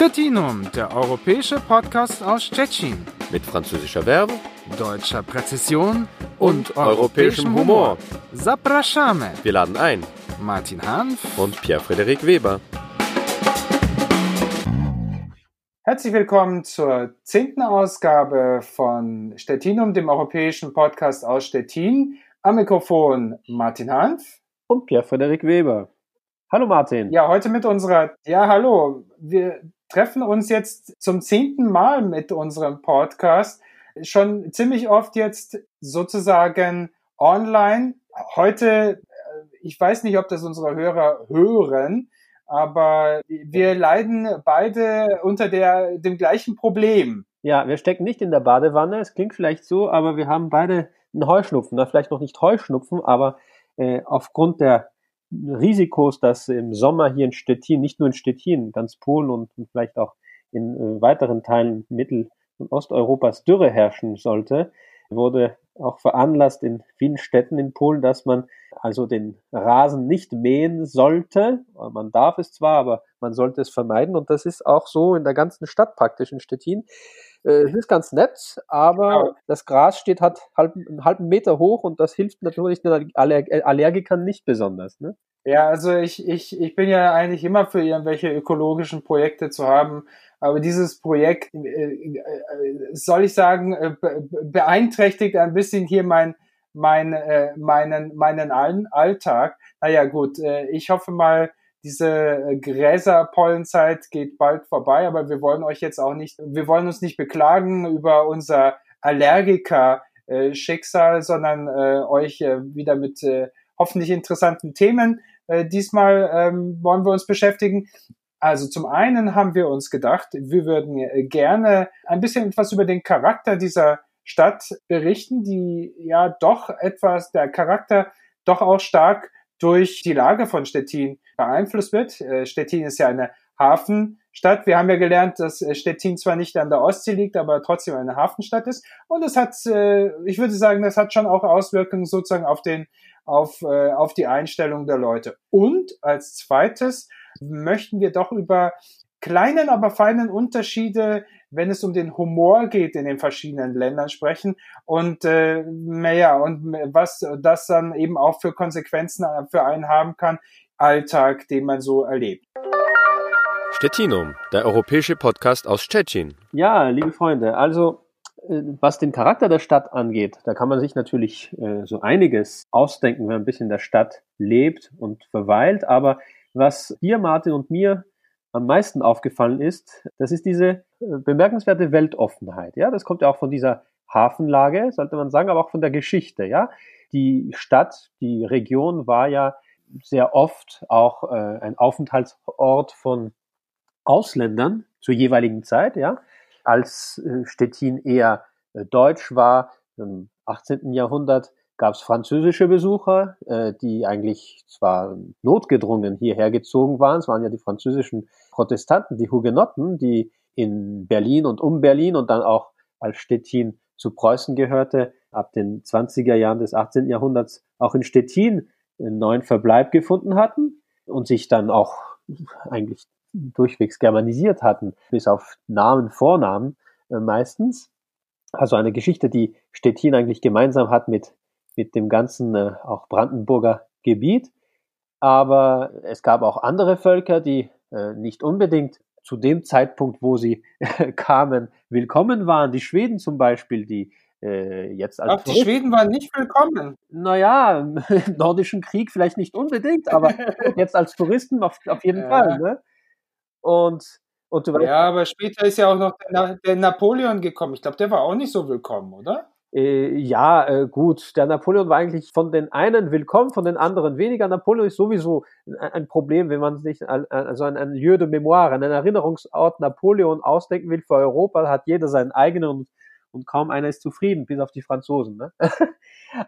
Stettinum, der europäische Podcast aus Stettin. Mit französischer Verbe, deutscher Präzision und, und europäischem Humor. Zapraszamy. Wir laden ein. Martin Hanf und Pierre-Frederik Weber. Herzlich willkommen zur zehnten Ausgabe von Stettinum, dem europäischen Podcast aus Stettin. Am Mikrofon Martin Hanf und Pierre-Frederik Weber. Hallo Martin. Ja, heute mit unserer, ja, hallo. Wir treffen uns jetzt zum zehnten Mal mit unserem Podcast. Schon ziemlich oft jetzt sozusagen online. Heute, äh, ich weiß nicht, ob das unsere Hörer hören, aber wir leiden beide unter der, dem gleichen Problem. Ja, wir stecken nicht in der Badewanne. Es klingt vielleicht so, aber wir haben beide einen Heuschnupfen. Vielleicht noch nicht Heuschnupfen, aber äh, aufgrund der Risikos, dass im Sommer hier in Stettin, nicht nur in Stettin, ganz Polen und, vielleicht auch in äh, weiteren Teilen Mittel- und Osteuropas Dürre herrschen sollte, wurde auch veranlasst in vielen Städten in Polen, dass man also den Rasen nicht mähen sollte. Man darf es zwar, aber man sollte es vermeiden. Und das ist auch so in der ganzen Stadt praktisch in Stettin. Äh, es ist ganz nett, aber ja. das Gras steht halt einen halben Meter hoch und das hilft natürlich den Allergikern nicht besonders. Ne? Ja, also ich, ich, ich bin ja eigentlich immer für irgendwelche ökologischen Projekte zu haben, aber dieses Projekt, äh, äh, soll ich sagen, äh, beeinträchtigt ein bisschen hier mein, mein, meinen, meinen Alltag. Naja, gut, ich hoffe mal, diese Gräserpollenzeit geht bald vorbei, aber wir wollen euch jetzt auch nicht, wir wollen uns nicht beklagen über unser Allergiker-Schicksal, sondern euch wieder mit hoffentlich interessanten Themen diesmal ähm, wollen wir uns beschäftigen. Also zum einen haben wir uns gedacht, wir würden äh, gerne ein bisschen etwas über den Charakter dieser Stadt berichten, die ja doch etwas, der Charakter doch auch stark durch die Lage von Stettin beeinflusst wird. Äh, Stettin ist ja eine Hafenstadt. Wir haben ja gelernt, dass äh, Stettin zwar nicht an der Ostsee liegt, aber trotzdem eine Hafenstadt ist. Und es hat, ich würde sagen, das hat schon auch Auswirkungen sozusagen auf den, auf, auf die Einstellung der Leute. Und als zweites möchten wir doch über kleinen, aber feinen Unterschiede, wenn es um den Humor geht in den verschiedenen Ländern sprechen und äh, ja und was das dann eben auch für Konsequenzen für einen haben kann Alltag, den man so erlebt. Stettinum, der europäische Podcast aus Stettin. Ja, liebe Freunde, also äh, was den Charakter der Stadt angeht, da kann man sich natürlich äh, so einiges ausdenken, wenn man ein bisschen in der Stadt lebt und verweilt. Aber was dir, Martin und mir am meisten aufgefallen ist, das ist diese äh, bemerkenswerte Weltoffenheit. Ja, das kommt ja auch von dieser Hafenlage, sollte man sagen, aber auch von der Geschichte. Ja, die Stadt, die Region war ja sehr oft auch äh, ein Aufenthaltsort von Ausländern zur jeweiligen Zeit, ja, als äh, Stettin eher äh, deutsch war. Im 18. Jahrhundert gab es französische Besucher, äh, die eigentlich zwar notgedrungen hierher gezogen waren. Es waren ja die französischen Protestanten, die Hugenotten, die in Berlin und um Berlin und dann auch als Stettin zu Preußen gehörte, ab den 20er Jahren des 18. Jahrhunderts auch in Stettin einen neuen Verbleib gefunden hatten und sich dann auch eigentlich durchwegs germanisiert hatten, bis auf Namen, Vornamen äh, meistens. Also eine Geschichte, die Stettin eigentlich gemeinsam hat mit, mit dem ganzen äh, auch Brandenburger Gebiet. Aber es gab auch andere Völker, die äh, nicht unbedingt zu dem Zeitpunkt, wo sie kamen, willkommen waren. Die Schweden zum Beispiel, die äh, jetzt als Ach, die Schweden waren nicht willkommen. Naja, im Nordischen Krieg vielleicht nicht unbedingt, aber jetzt als Touristen auf, auf jeden ja. Fall. Ne? Und, ja, aber später ist ja auch noch der, der Napoleon gekommen. Ich glaube, der war auch nicht so willkommen, oder? Äh, ja, äh, gut. Der Napoleon war eigentlich von den einen willkommen, von den anderen weniger. Napoleon ist sowieso ein, Problem, wenn man sich also ein, ein Lieu de Mémoire, einen Erinnerungsort Napoleon ausdenken will für Europa, hat jeder seinen eigenen und und kaum einer ist zufrieden, bis auf die Franzosen. Ne?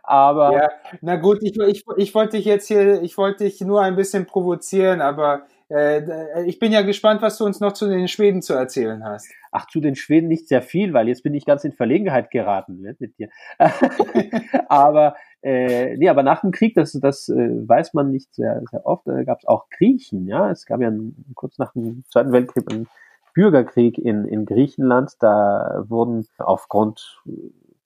aber ja, na gut, ich, ich, ich wollte dich jetzt hier, ich wollte dich nur ein bisschen provozieren, aber äh, ich bin ja gespannt, was du uns noch zu den Schweden zu erzählen hast. Ach, zu den Schweden nicht sehr viel, weil jetzt bin ich ganz in Verlegenheit geraten ne, mit dir. aber äh, nee, aber nach dem Krieg, das, das äh, weiß man nicht sehr, sehr oft, äh, gab es auch Griechen, ja. Es gab ja ein, kurz nach dem Zweiten Weltkrieg einen Bürgerkrieg in, in Griechenland. Da wurden aufgrund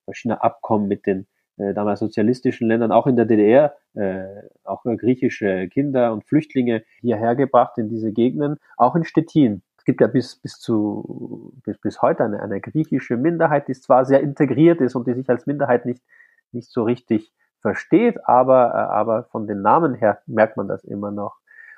verschiedener Abkommen mit den äh, damals sozialistischen Ländern, auch in der DDR, äh, auch griechische Kinder und Flüchtlinge hierher gebracht in diese Gegenden, auch in Stettin. Es gibt ja bis, bis zu, bis, bis heute eine, eine griechische Minderheit, die zwar sehr integriert ist und die sich als Minderheit nicht, nicht so richtig versteht, aber, äh, aber von den Namen her merkt man das immer noch.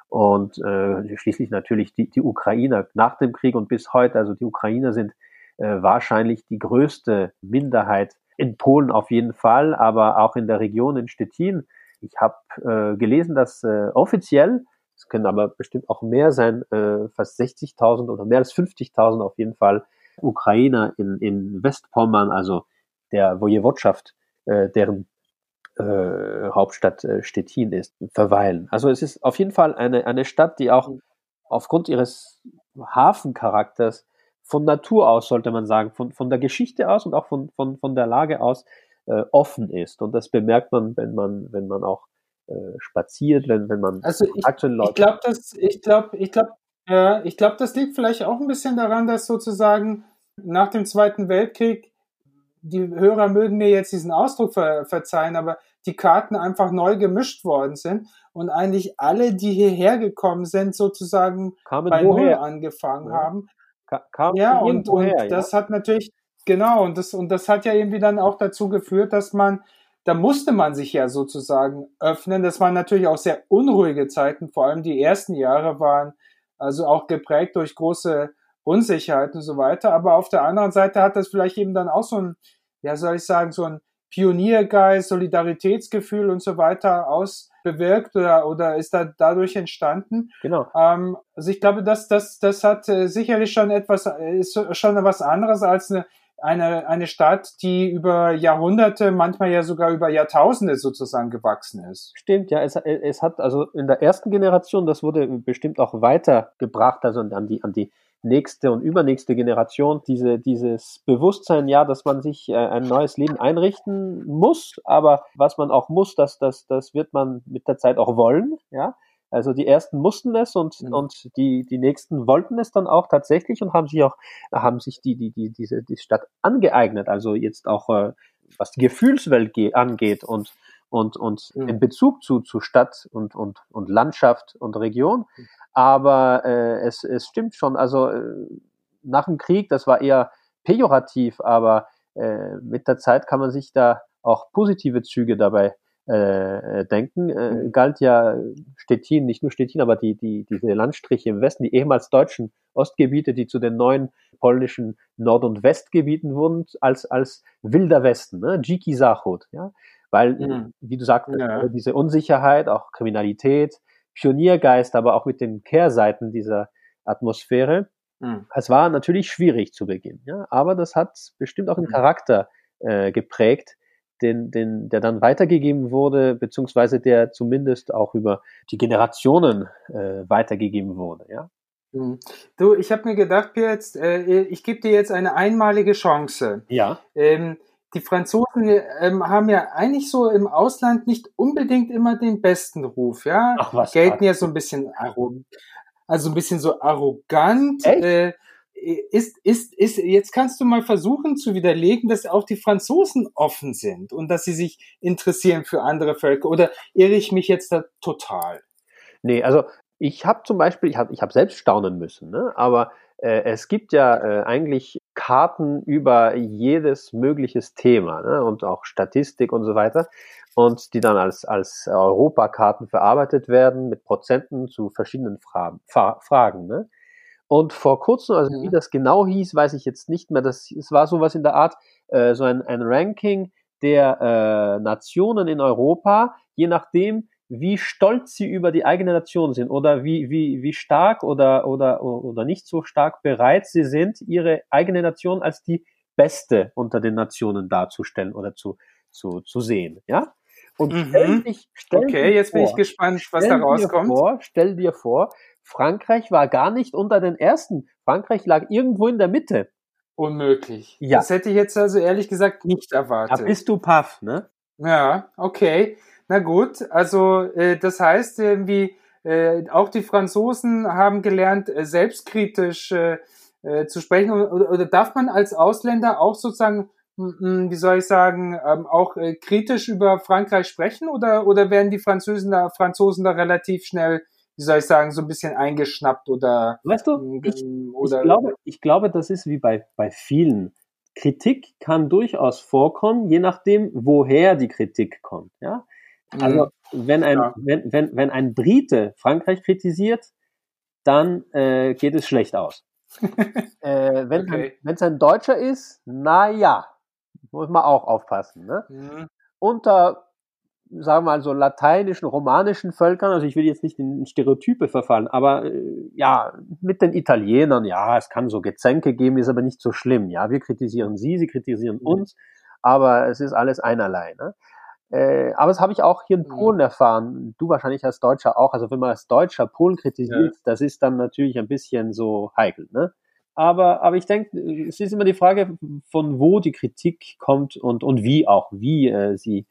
Und äh, schließlich natürlich die, die Ukrainer nach dem Krieg und bis heute, also die Ukrainer sind äh, wahrscheinlich die größte Minderheit in Polen auf jeden Fall, aber auch in der Region in Stettin. Ich habe äh, gelesen, dass äh, offiziell, es können aber bestimmt auch mehr sein, äh, fast 60.000 oder mehr als 50.000 auf jeden Fall Ukrainer in, in Westpommern, also der Wojewodschaft, äh, deren äh, Hauptstadt äh, Stettin ist, verweilen. Also es ist auf jeden Fall eine, eine Stadt, die auch aufgrund ihres Hafencharakters von Natur aus, sollte man sagen, von, von der Geschichte aus und auch von, von, von der Lage aus äh, offen ist. Und das bemerkt man, wenn man, wenn man auch äh, spaziert, wenn, wenn man also ich, ich glaube, das, ich glaube, ich glaube, ja, ich glaube, das liegt vielleicht auch ein bisschen daran, dass sozusagen nach dem Zweiten Weltkrieg die Hörer mögen mir jetzt diesen Ausdruck ver verzeihen, aber die Karten einfach neu gemischt worden sind und eigentlich alle, die hierher gekommen sind, sozusagen Kamen bei? Null angefangen Ja. haben. Ka kam Ja, und, und her, das hat natürlich, genau, und das, und das hat ja irgendwie dann auch dazu geführt, dass man, da musste man sich ja sozusagen öffnen. Das waren natürlich auch sehr unruhige Zeiten, vor allem die ersten Jahre waren also auch geprägt durch große Unsicherheit und so weiter. Aber auf der anderen Seite hat das vielleicht eben dann auch so ein, ja, soll ich sagen, so ein Pioniergeist, Solidaritätsgefühl und so weiter ausbewirkt oder, oder ist da dadurch entstanden. Genau. Ähm, also ich glaube, das, das, das hat äh, sicherlich schon etwas, äh, ist schon was anderes als eine, eine, eine Stadt, die über Jahrhunderte, manchmal ja sogar über Jahrtausende sozusagen gewachsen ist. Stimmt, ja, es, es hat also in der ersten Generation, das wurde bestimmt auch weitergebracht, also an die, an die nächste und übernächste Generation, diese, dieses Bewusstsein, ja, dass man sich äh, ein neues Leben einrichten muss, aber was man auch muss, das, das, das wird man mit der Zeit auch wollen, ja. Also die ersten mussten es und, Mhm. und die, die nächsten wollten es dann auch tatsächlich und haben sich auch, haben sich die, die, die, diese, die Stadt angeeignet. Also jetzt auch, äh, was die Gefühlswelt ge angeht und, und, und Mhm. in Bezug zu, zu Stadt und, und, und Landschaft und Region. Aber äh, es, es stimmt schon, also äh, nach dem Krieg, das war eher pejorativ, aber äh, mit der Zeit kann man sich da auch positive Züge dabei äh, äh, denken. Äh, Mhm. galt ja Stettin, nicht nur Stettin, aber die, die, diese Landstriche im Westen, die ehemals deutschen Ostgebiete, die zu den neuen polnischen Nord- und Westgebieten wurden, als, als wilder Westen, ne? Dziki Zachod, ja. Weil, Mhm. wie du sagtest, Ja. äh, diese Unsicherheit, auch Kriminalität, Pioniergeist, aber auch mit den Kehrseiten dieser Atmosphäre. Mhm. Es war natürlich schwierig zu Beginn, ja, aber das hat bestimmt auch einen Mhm. Charakter äh, geprägt, den, den, der dann weitergegeben wurde, beziehungsweise der zumindest auch über die Generationen äh, weitergegeben wurde, ja. Mhm. Du, ich habe mir gedacht, Pierre, jetzt, äh, ich gebe dir jetzt eine einmalige Chance. Ja. Ähm, die Franzosen ähm, haben ja eigentlich so im Ausland nicht unbedingt immer den besten Ruf, ja. Ach was. Gelten ja so ein bisschen arrogant, also ein bisschen so arrogant. Äh, ist, ist, ist, jetzt kannst du mal versuchen zu widerlegen, dass auch die Franzosen offen sind und dass sie sich interessieren für andere Völker. Oder irre ich mich jetzt da total? Nee, also ich habe zum Beispiel, ich habe ich hab selbst staunen müssen, ne? aber äh, es gibt ja äh, eigentlich Karten über jedes mögliches Thema ne? und auch Statistik und so weiter und die dann als, als Europakarten verarbeitet werden mit Prozenten zu verschiedenen Fragen. Fra Fragen ne? Und vor kurzem, also wie Mhm. das genau hieß, weiß ich jetzt nicht mehr. Das, es war sowas in der Art, äh, so ein, ein Ranking der äh, Nationen in Europa, je nachdem, wie stolz sie über die eigene Nation sind oder wie, wie, wie stark oder, oder, oder nicht so stark bereit sie sind, ihre eigene Nation als die beste unter den Nationen darzustellen oder zu, zu, zu sehen. Ja? Und Mhm. stell dich, stell Okay, dir jetzt bin vor, ich gespannt, was da rauskommt. Vor, stell dir vor, Frankreich war gar nicht unter den ersten. Frankreich lag irgendwo in der Mitte. Unmöglich. Ja. Das hätte ich jetzt also ehrlich gesagt nicht Da erwartet. bist du paff, ne? Ja, okay. Na gut, also äh, das heißt irgendwie, äh, auch die Franzosen haben gelernt, äh, selbstkritisch äh, äh, zu sprechen? Oder, oder darf man als Ausländer auch sozusagen wie soll ich sagen, ähm, auch äh, kritisch über Frankreich sprechen oder, oder werden die Franzosen da, Franzosen da relativ schnell, wie soll ich sagen, so ein bisschen eingeschnappt oder? Weißt du, ich, oder, ich glaube, ich glaube, das ist wie bei, bei vielen. Kritik kann durchaus vorkommen, je nachdem, woher die Kritik kommt, ja. Also, mhm. wenn ein, ja. wenn, wenn, wenn ein Brite Frankreich kritisiert, dann äh, geht es schlecht aus. äh, wenn okay. es ein Deutscher ist, na ja, muss man auch aufpassen. Ne? Mhm. Unter, sagen wir mal, so lateinischen, romanischen Völkern, also ich will jetzt nicht in Stereotype verfallen, aber äh, ja, mit den Italienern, ja, es kann so Gezänke geben, ist aber nicht so schlimm. Ja, wir kritisieren sie, sie kritisieren mhm. uns, aber es ist alles einerlei. Ne? Äh, aber das habe ich auch hier in mhm. Polen erfahren. Du wahrscheinlich als Deutscher auch. Also wenn man als Deutscher Polen kritisiert, ja. das ist dann natürlich ein bisschen so heikel. Ne? Aber, aber ich denke, es ist immer die Frage, von wo die Kritik kommt und, und wie auch, wie äh, sie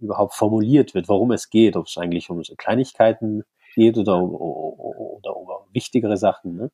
überhaupt formuliert wird, warum es geht, ob es eigentlich um so Kleinigkeiten geht oder, oder, oder um wichtigere Sachen. Ne?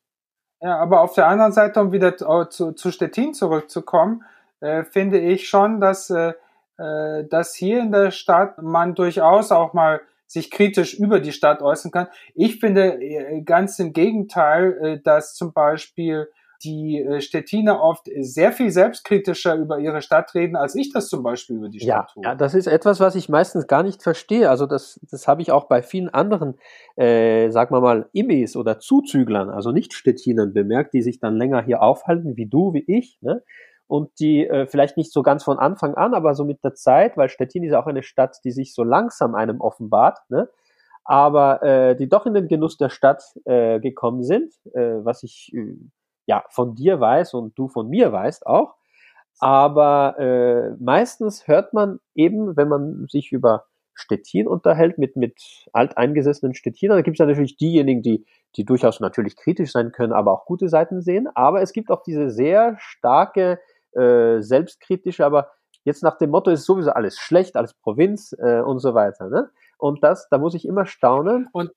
Ja, aber auf der anderen Seite, um wieder zu, zu Stettin zurückzukommen, äh, finde ich schon, dass, äh, äh, dass hier in der Stadt man durchaus auch mal sich kritisch über die Stadt äußern kann. Ich finde äh, ganz im Gegenteil, äh, dass zum Beispiel die äh, Stettiner oft sehr viel selbstkritischer über ihre Stadt reden, als ich das zum Beispiel über die Stadt ja, tue. Ja, das ist etwas, was ich meistens gar nicht verstehe. Also das, das habe ich auch bei vielen anderen, äh, sagen wir mal, Immis oder Zuzüglern, also nicht Stettinern bemerkt, die sich dann länger hier aufhalten, wie du, wie ich, ne? Und die äh, vielleicht nicht so ganz von Anfang an, aber so mit der Zeit, weil Stettin ist auch eine Stadt, die sich so langsam einem offenbart, ne? aber äh, die doch in den Genuss der Stadt äh, gekommen sind, äh, was ich äh, ja von dir weiß und du von mir weißt auch. Aber äh, meistens hört man eben, wenn man sich über Stettin unterhält, mit, mit alteingesessenen Stettinern, da gibt es ja natürlich diejenigen, die, die durchaus natürlich kritisch sein können, aber auch gute Seiten sehen. Aber es gibt auch diese sehr starke, äh, selbstkritische, aber jetzt nach dem Motto ist sowieso alles schlecht, alles Provinz äh, und so weiter. Ne? Und das, da muss ich immer staunen. Und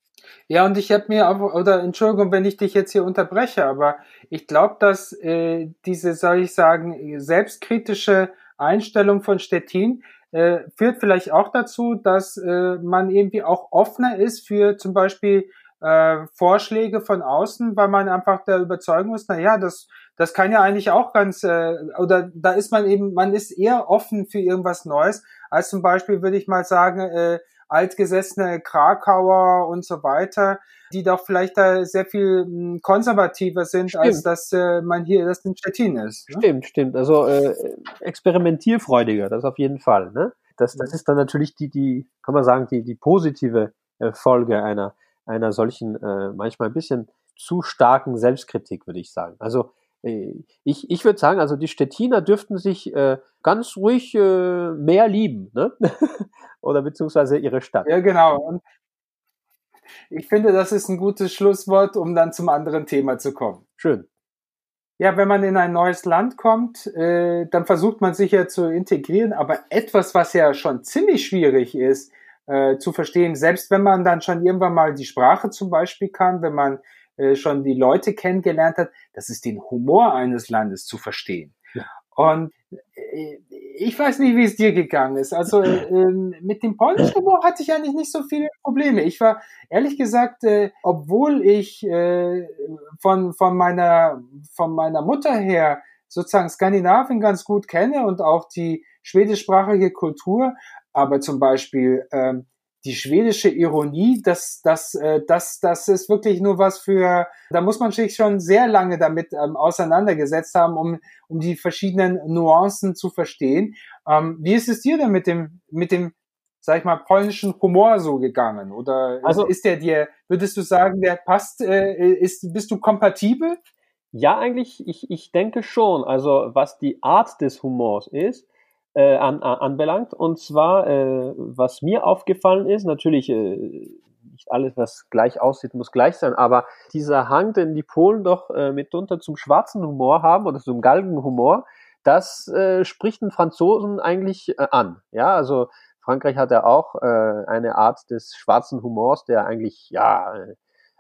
ja, und ich habe mir auch, oder Entschuldigung, wenn ich dich jetzt hier unterbreche, aber ich glaube, dass äh, diese, soll ich sagen, selbstkritische Einstellung von Stettin äh, führt vielleicht auch dazu, dass äh, man irgendwie auch offener ist für zum Beispiel äh, Vorschläge von außen, weil man einfach der Überzeugung ist, na ja, das, das kann ja eigentlich auch ganz, äh, oder da ist man eben, man ist eher offen für irgendwas Neues, als zum Beispiel, würde ich mal sagen, äh, altgesessene Krakauer und so weiter, die doch vielleicht da sehr viel hm, konservativer sind, stimmt. als dass äh, man hier das in Stettin ist. Ne? Stimmt, stimmt. Also äh, experimentierfreudiger, das auf jeden Fall. Ne? Das, das ist dann natürlich die, die, kann man sagen, die, die positive äh, Folge einer, einer solchen, äh, manchmal ein bisschen zu starken Selbstkritik, würde ich sagen. Also ich, ich würde sagen, also die Stettiner dürften sich äh, ganz ruhig äh, mehr lieben, ne? Oder beziehungsweise ihre Stadt. Ja, genau. Und ich finde, das ist ein gutes Schlusswort, um dann zum anderen Thema zu kommen. Schön. Ja, wenn man in ein neues Land kommt, äh, dann versucht man sich ja zu integrieren, aber etwas, was ja schon ziemlich schwierig ist, äh, zu verstehen, selbst wenn man dann schon irgendwann mal die Sprache zum Beispiel kann, wenn man äh, schon die Leute kennengelernt hat, das ist den Humor eines Landes zu verstehen. Ja. Und äh, ich weiß nicht, wie es dir gegangen ist. Also äh, mit dem polnischen Humor hatte ich eigentlich nicht so viele Probleme. Ich war ehrlich gesagt, äh, obwohl ich äh, von von meiner von meiner Mutter her sozusagen Skandinavien ganz gut kenne und auch die schwedischsprachige Kultur, aber zum Beispiel ähm, die schwedische Ironie, das, das, äh, das, das ist wirklich nur was für, da muss man sich schon sehr lange damit ähm, auseinandergesetzt haben, um, um die verschiedenen Nuancen zu verstehen. Ähm, wie ist es dir denn mit dem, mit dem, sag ich mal, polnischen Humor so gegangen? Oder also, ist der dir, würdest du sagen, der passt, äh, ist, bist du kompatibel? Ja, eigentlich, ich, ich denke schon. Also was die Art des Humors ist, äh, an, an, anbelangt. Und zwar, äh, was mir aufgefallen ist, natürlich äh, nicht alles, was gleich aussieht, muss gleich sein, aber dieser Hang, den die Polen doch äh, mitunter zum schwarzen Humor haben oder zum Galgenhumor, das äh, spricht den Franzosen eigentlich äh, an. Ja, also Frankreich hat ja auch äh, eine Art des schwarzen Humors, der eigentlich ja, äh,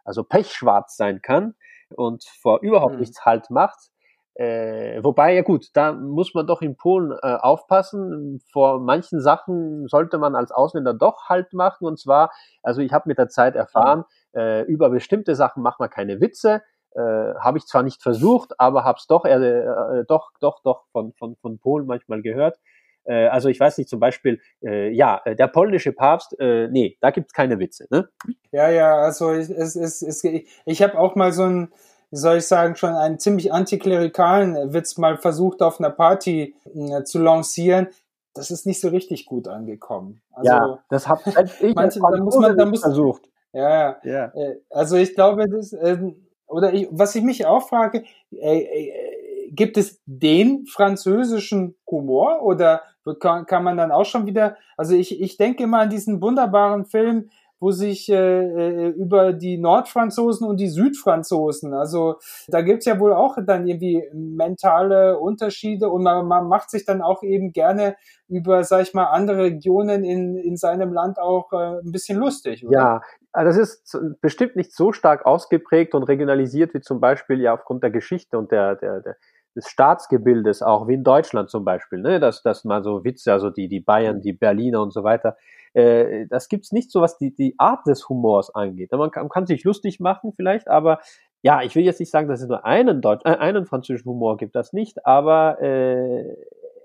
also pechschwarz sein kann. und vor überhaupt mhm. nichts Halt macht. Äh, wobei, ja gut, da muss man doch in Polen äh, aufpassen. Vor manchen Sachen sollte man als Ausländer doch Halt machen. Und zwar, also ich habe mit der Zeit erfahren, äh, über bestimmte Sachen macht man keine Witze. Äh, habe ich zwar nicht versucht, aber habe es doch, äh, äh, doch, doch, doch von, von, von Polen manchmal gehört. Äh, also ich weiß nicht, zum Beispiel, äh, ja, der polnische Papst, äh, nee, da gibt's keine Witze. Ne? Ja, ja, also es, es, es, es, ich, ich habe auch mal so ein wie soll ich sagen, schon einen ziemlich antiklerikalen Witz mal versucht auf einer Party äh, zu lancieren. Das ist nicht so richtig gut angekommen. Also, ja, das habe ich manche, da muss man, da muss, versucht. Ja, ja. Äh, also ich glaube, das, äh, oder ich, was ich mich auch frage, äh, äh, gibt es den französischen Humor oder kann, kann man dann auch schon wieder, also ich, ich denke immer an diesen wunderbaren Film wo sich äh, äh, über die Nordfranzosen und die Südfranzosen, also da gibt's ja wohl auch dann irgendwie mentale Unterschiede und man, man macht sich dann auch eben gerne über, sag ich mal, andere Regionen in, in seinem Land auch äh, ein bisschen lustig. Oder? Ja, also das ist bestimmt nicht so stark ausgeprägt und regionalisiert wie zum Beispiel ja aufgrund der Geschichte und der, der, der des Staatsgebildes auch, wie in Deutschland zum Beispiel, ne, dass, dass man so Witze, also die, die Bayern, die Berliner und so weiter, äh, das gibt's nicht so, was die, die Art des Humors angeht. Man kann, man kann sich lustig machen vielleicht, aber ja, ich will jetzt nicht sagen, dass es nur einen, Deutsch, äh, einen französischen Humor gibt, das nicht, aber äh,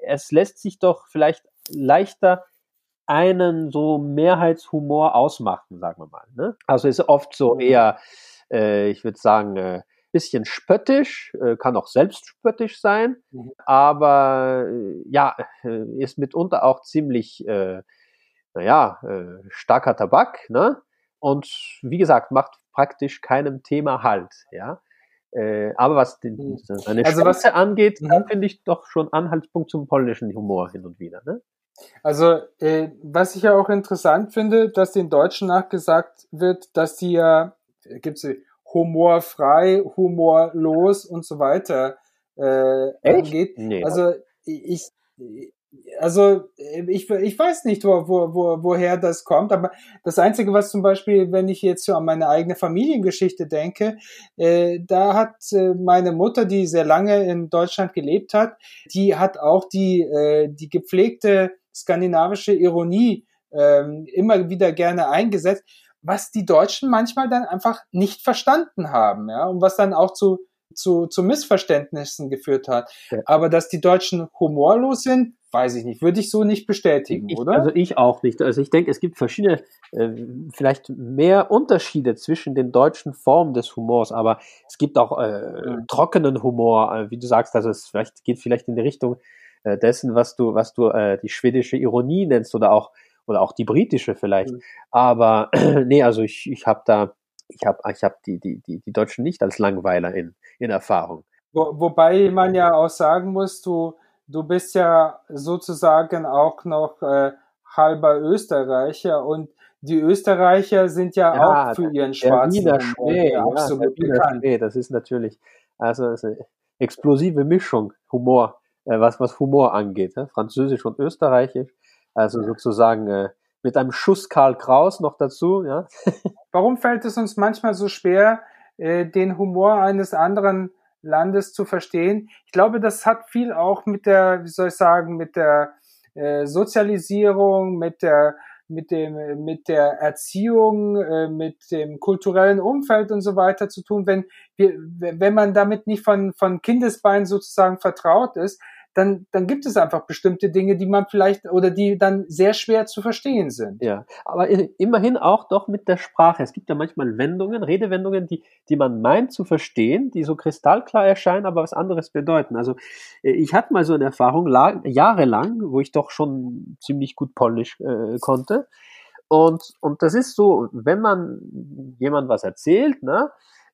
es lässt sich doch vielleicht leichter einen so Mehrheitshumor ausmachen, sagen wir mal. Ne? Also ist oft so mhm. eher, äh, ich würde sagen, äh, bisschen spöttisch, äh, kann auch selbstspöttisch sein, mhm. aber äh, ja, äh, ist mitunter auch ziemlich, äh, naja, äh, starker Tabak, ne? Und wie gesagt, macht praktisch keinem Thema Halt, ja. Äh, aber was den, mhm. seine also was angeht, mhm. da finde ich doch schon Anhaltspunkt zum polnischen Humor hin und wieder, ne? Also, äh, was ich ja auch interessant finde, dass den Deutschen nachgesagt wird, dass die ja, gibt's humorfrei, humorlos und so weiter äh, angeht. Nee. Also ich, also ich, ich weiß nicht, wo, wo, wo, woher das kommt, aber das Einzige, was zum Beispiel, wenn ich jetzt so an meine eigene Familiengeschichte denke, äh, da hat äh, meine Mutter, die sehr lange in Deutschland gelebt hat, die hat auch die, äh, die gepflegte skandinavische Ironie äh, immer wieder gerne eingesetzt was die Deutschen manchmal dann einfach nicht verstanden haben, ja, und was dann auch zu, zu, zu Missverständnissen geführt hat. Ja. Aber dass die Deutschen humorlos sind, weiß ich nicht, würde ich so nicht bestätigen, ich, oder? Also ich auch nicht. Also ich denke, es gibt verschiedene, äh, vielleicht mehr Unterschiede zwischen den deutschen Formen des Humors, aber es gibt auch äh, mhm. trockenen Humor, äh, wie du sagst, also es vielleicht geht vielleicht in die Richtung äh, dessen, was du, was du äh, die schwedische Ironie nennst oder auch oder auch die britische vielleicht. Mhm. Aber nee, also ich, ich habe da, ich habe ich hab die, die, die, die Deutschen nicht als Langweiler in, Erfahrung. Wo, wobei man ja auch sagen muss, du, du bist ja sozusagen auch noch äh, halber Österreicher und die Österreicher sind ja, ja auch für ihren schwarzen Wiener Schnee, ja, absolut bekannt. Das ist natürlich also eine explosive Mischung Humor, äh, was was Humor angeht, ne? Französisch und Österreichisch. Also sozusagen äh, mit einem Schuss Karl Kraus noch dazu, ja. Warum fällt es uns manchmal so schwer, äh, den Humor eines anderen Landes zu verstehen? Ich glaube, das hat viel auch mit der, wie soll ich sagen, mit der äh, Sozialisierung, mit der mit dem mit der Erziehung, äh, mit dem kulturellen Umfeld und so weiter zu tun. Wenn wir, wenn man damit nicht von von Kindesbein sozusagen vertraut ist, dann, dann gibt es einfach bestimmte Dinge, die man vielleicht oder die dann sehr schwer zu verstehen sind. Ja, aber immerhin auch doch mit der Sprache. Es gibt ja manchmal Wendungen, Redewendungen, die, die man meint zu verstehen, die so kristallklar erscheinen, aber was anderes bedeuten. Also äh, ich hatte mal so eine Erfahrung jahrelang, wo ich doch schon ziemlich gut Polnisch äh, konnte. Und, und das ist so, wenn man jemand was erzählt, ne,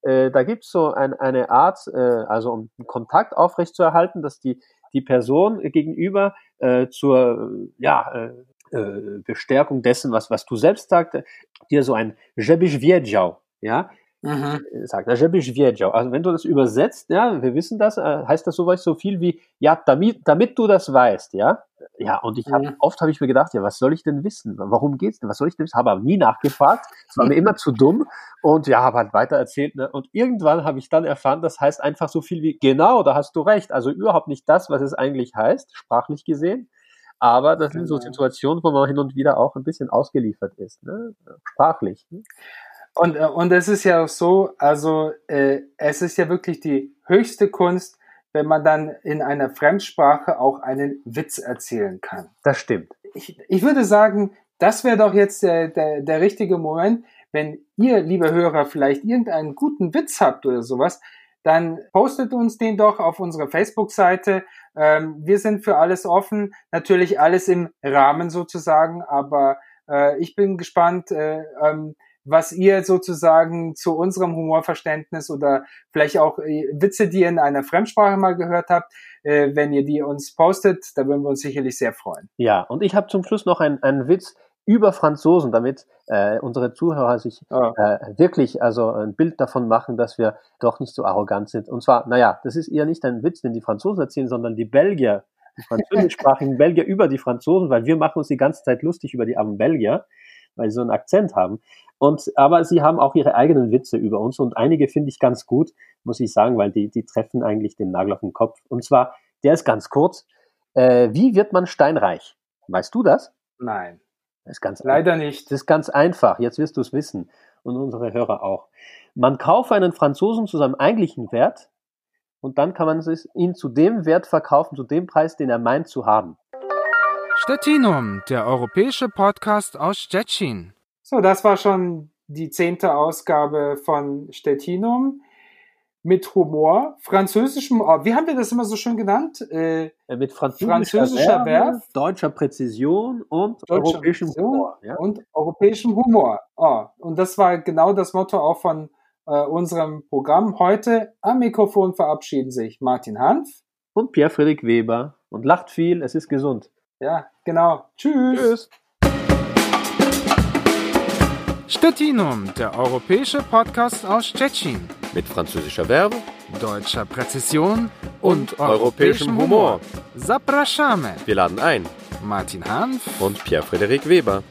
äh, da gibt es so ein, eine Art, äh, also um Kontakt aufrechtzuerhalten, dass die die Person gegenüber äh, zur ja, äh, äh, Bestärkung dessen, was, was du selbst sagst, dir so ein Żebyś wiedział, ja, mhm. sagt. Żebyś wiedział. Also wenn du das übersetzt, ja, wir wissen das, heißt das sowas so viel wie, ja, damit, damit du das weißt, ja. Ja, und ich habe, mhm. oft habe ich mir gedacht, ja, was soll ich denn wissen? Warum geht's denn? Was soll ich denn wissen? Habe aber nie nachgefragt. Es war mir immer zu dumm und ja, habe halt weiter erzählt. Ne? Und irgendwann habe ich dann erfahren, das heißt einfach so viel wie, genau, da hast du recht. Also überhaupt nicht das, was es eigentlich heißt, sprachlich gesehen. Aber das sind so genau. Situationen, wo man hin und wieder auch ein bisschen ausgeliefert ist, ne? sprachlich. Ne? Und, äh, und es ist ja auch so, also äh, es ist ja wirklich die höchste Kunst, wenn man dann in einer Fremdsprache auch einen Witz erzählen kann. Das stimmt. Ich, ich würde sagen, das wäre doch jetzt der, der, der richtige Moment, wenn ihr, liebe Hörer, vielleicht irgendeinen guten Witz habt oder sowas, dann postet uns den doch auf unserer Facebook-Seite. Ähm, wir sind für alles offen, natürlich alles im Rahmen sozusagen, aber äh, ich bin gespannt, äh, ähm, was ihr sozusagen zu unserem Humorverständnis oder vielleicht auch äh, Witze, die ihr in einer Fremdsprache mal gehört habt, äh, wenn ihr die uns postet, da würden wir uns sicherlich sehr freuen. Ja, und ich habe zum Schluss noch einen, einen Witz über Franzosen, damit äh, unsere Zuhörer sich oh. äh, wirklich also ein Bild davon machen, dass wir doch nicht so arrogant sind. Und zwar, naja, das ist eher nicht ein Witz, den die Franzosen erzählen, sondern die Belgier, die französischsprachigen Belgier über die Franzosen, weil wir machen uns die ganze Zeit lustig über die armen Belgier, weil sie so einen Akzent haben. Und, aber sie haben auch ihre eigenen Witze über uns und einige finde ich ganz gut, muss ich sagen, weil die, die treffen eigentlich den Nagel auf den Kopf. Und zwar, der ist ganz kurz. Äh, wie wird man steinreich? Weißt du das? Nein. Das ist ganz Leider einfach. nicht. Das ist ganz einfach. Jetzt wirst du es wissen. Und unsere Hörer auch. Man kauft einen Franzosen zu seinem eigentlichen Wert und dann kann man ihn zu dem Wert verkaufen, zu dem Preis, den er meint zu haben. Stettinum, der europäische Podcast aus Stettin. So, das war schon die zehnte Ausgabe von Stettinum mit Humor, französischem, oh, wie haben wir das immer so schön genannt? Äh, mit französischer, französischer Werf, deutscher Präzision und europäischem Präzision Humor. Ja? Und europäischem Humor. Oh, und das war genau das Motto auch von äh, unserem Programm. Heute am Mikrofon verabschieden sich Martin Hanf und Pierre-Friedrich Weber und lacht viel, es ist gesund. Ja, genau. Tschüss. Tschüss. Stettinum, der europäische Podcast aus Stettin. Mit französischer Verbe, deutscher Präzision und, und europäischem Humor. Zapraszamy. Wir laden ein. Martin Hanf und Pierre-Frederik Weber.